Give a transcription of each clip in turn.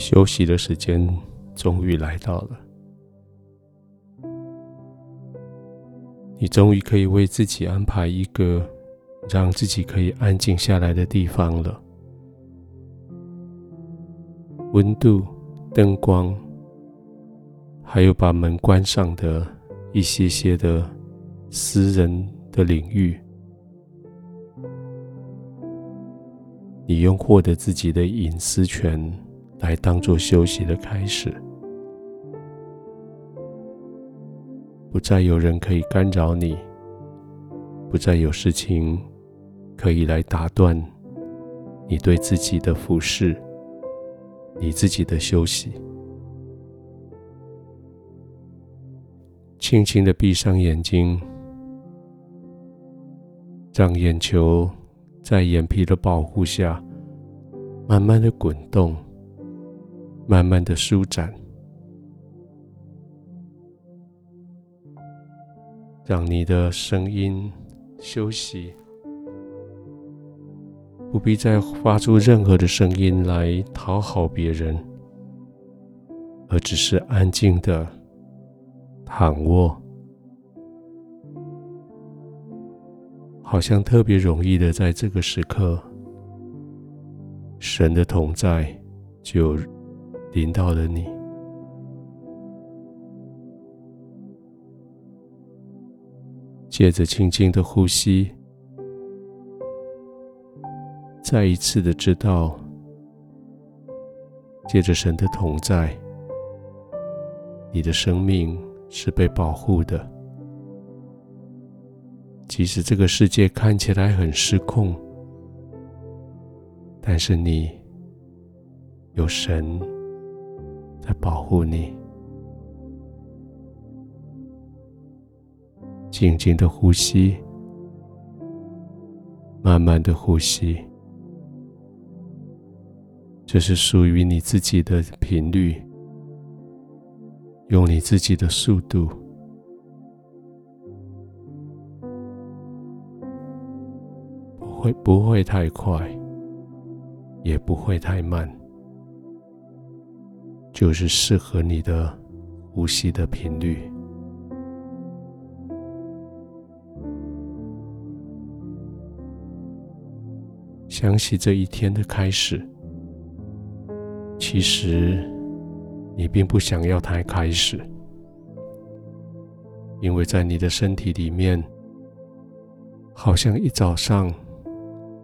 休息的时间终于来到了，你终于可以为自己安排一个让自己可以安静下来的地方了。温度、灯光，还有把门关上的一些些的私人的领域，你用获得自己的隐私权来当做休息的开始，不再有人可以干扰你，不再有事情可以来打断你对自己的服侍。你自己的休息，轻轻的闭上眼睛，让眼球在眼皮的保护下，慢慢的滚动，慢慢的舒展，让你的声音休息。不必再发出任何的声音来讨好别人，而只是安静的躺卧，好像特别容易的在这个时刻，神的同在就临到了你。借着轻轻的呼吸。再一次的知道，借着神的同在，你的生命是被保护的。即使这个世界看起来很失控，但是你有神在保护你。静静的呼吸，慢慢的呼吸。这是属于你自己的频率，用你自己的速度，不会不会太快，也不会太慢，就是适合你的呼吸的频率。想起这一天的开始。其实，你并不想要它开始，因为在你的身体里面，好像一早上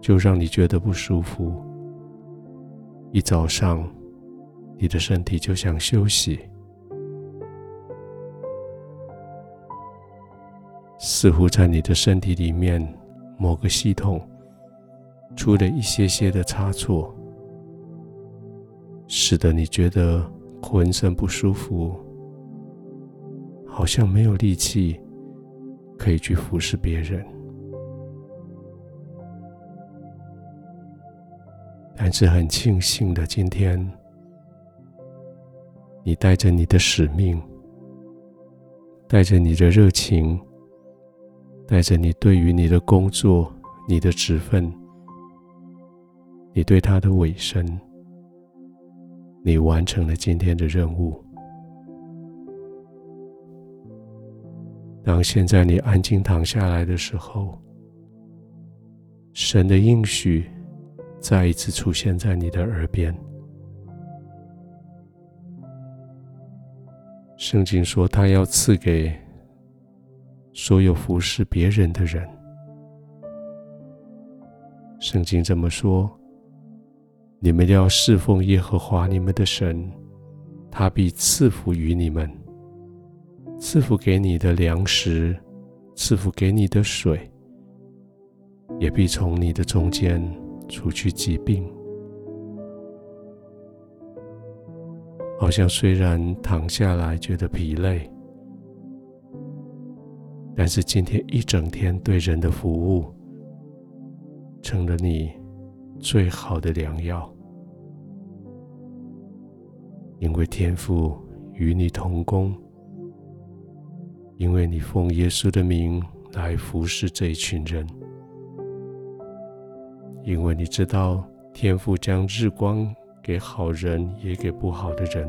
就让你觉得不舒服，一早上你的身体就想休息，似乎在你的身体里面某个系统出了一些些的差错。使得你觉得浑身不舒服，好像没有力气可以去服侍别人。但是很庆幸的，今天你带着你的使命，带着你的热情，带着你对于你的工作、你的职分，你对他的委身。你完成了今天的任务。当现在你安静躺下来的时候，神的应许再一次出现在你的耳边。圣经说，他要赐给所有服侍别人的人。圣经这么说。你们要侍奉耶和华你们的神，他必赐福于你们，赐福给你的粮食，赐福给你的水，也必从你的中间除去疾病。好像虽然躺下来觉得疲累，但是今天一整天对人的服务，成了你最好的良药。因为天父与你同工，因为你奉耶稣的名来服侍这一群人，因为你知道天父将日光给好人，也给不好的人；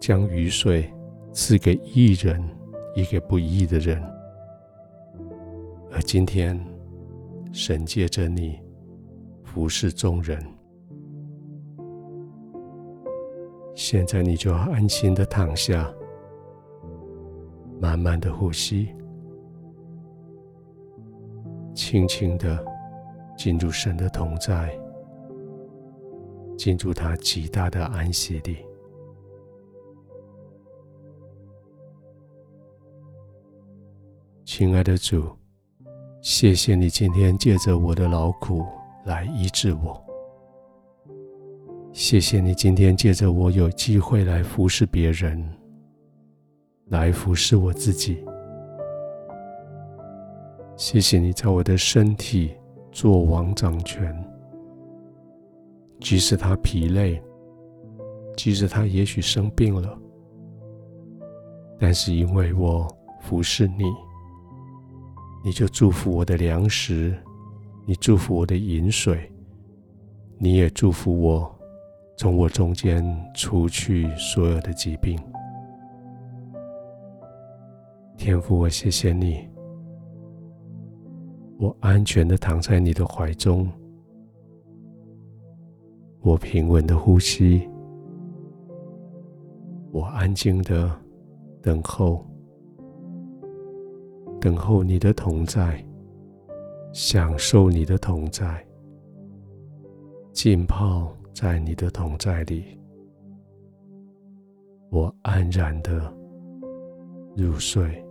将雨水赐给义人，也给不义的人。而今天，神借着你服侍众人，现在你就要安心的躺下，慢慢的呼吸，轻轻的进入神的同在。进入他极大的安息里，亲爱的主，谢谢你今天借着我的劳苦来医治我。谢谢你今天借着我有机会来服侍别人，来服侍我自己。谢谢你在我的身体做王掌权。即使他疲累，即使他也许生病了，但是因为我服侍你，你就祝福我的粮食，你祝福我的饮水，你也祝福我从我中间除去所有的疾病。天父，我谢谢你，我安全的躺在你的怀中。我平稳的呼吸，我安静的等候，等候你的同在，享受你的同在，浸泡在你的同在里，我安然的入睡。